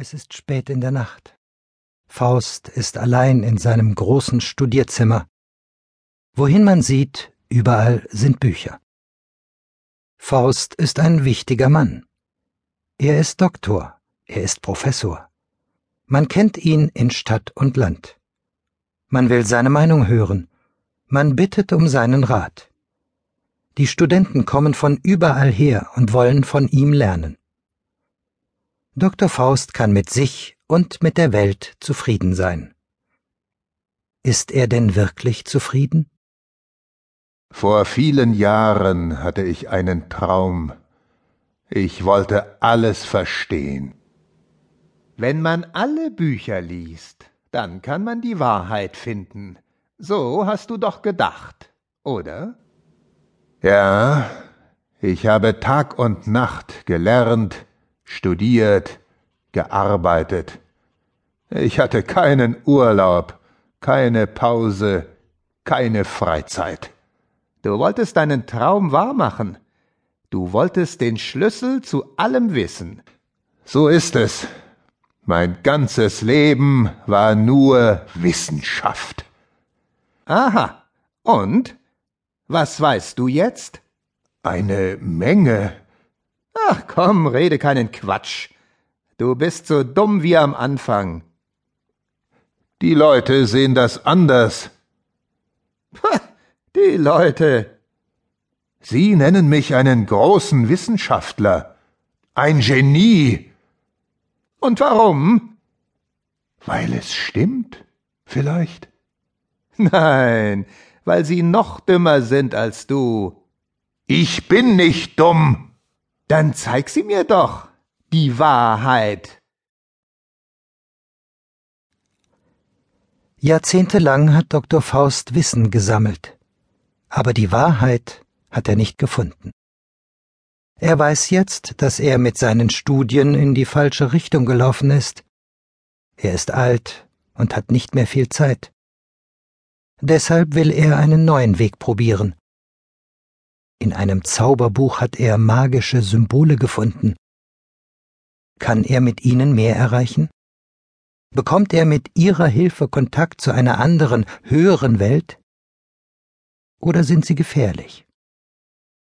Es ist spät in der Nacht. Faust ist allein in seinem großen Studierzimmer. Wohin man sieht, überall sind Bücher. Faust ist ein wichtiger Mann. Er ist Doktor, er ist Professor. Man kennt ihn in Stadt und Land. Man will seine Meinung hören, man bittet um seinen Rat. Die Studenten kommen von überall her und wollen von ihm lernen. Dr. Faust kann mit sich und mit der Welt zufrieden sein. Ist er denn wirklich zufrieden? Vor vielen Jahren hatte ich einen Traum. Ich wollte alles verstehen. Wenn man alle Bücher liest, dann kann man die Wahrheit finden. So hast du doch gedacht, oder? Ja, ich habe Tag und Nacht gelernt, studiert, gearbeitet. Ich hatte keinen Urlaub, keine Pause, keine Freizeit. Du wolltest deinen Traum wahrmachen. Du wolltest den Schlüssel zu allem wissen. So ist es. Mein ganzes Leben war nur Wissenschaft. Aha. Und? Was weißt du jetzt? Eine Menge. Ach komm, rede keinen Quatsch. Du bist so dumm wie am Anfang. Die Leute sehen das anders. Pah, die Leute. Sie nennen mich einen großen Wissenschaftler, ein Genie. Und warum? Weil es stimmt, vielleicht. Nein, weil sie noch dümmer sind als du. Ich bin nicht dumm. Dann zeig sie mir doch, die Wahrheit. Jahrzehntelang hat Dr. Faust Wissen gesammelt, aber die Wahrheit hat er nicht gefunden. Er weiß jetzt, dass er mit seinen Studien in die falsche Richtung gelaufen ist. Er ist alt und hat nicht mehr viel Zeit. Deshalb will er einen neuen Weg probieren. In einem Zauberbuch hat er magische Symbole gefunden. Kann er mit ihnen mehr erreichen? Bekommt er mit ihrer Hilfe Kontakt zu einer anderen, höheren Welt? Oder sind sie gefährlich?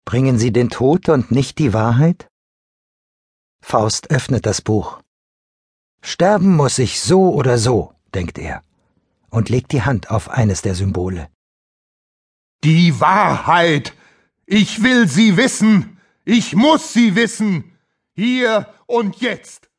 Bringen sie den Tod und nicht die Wahrheit? Faust öffnet das Buch. Sterben muss ich so oder so, denkt er, und legt die Hand auf eines der Symbole. Die Wahrheit! Ich will sie wissen. Ich muss sie wissen. Hier und jetzt.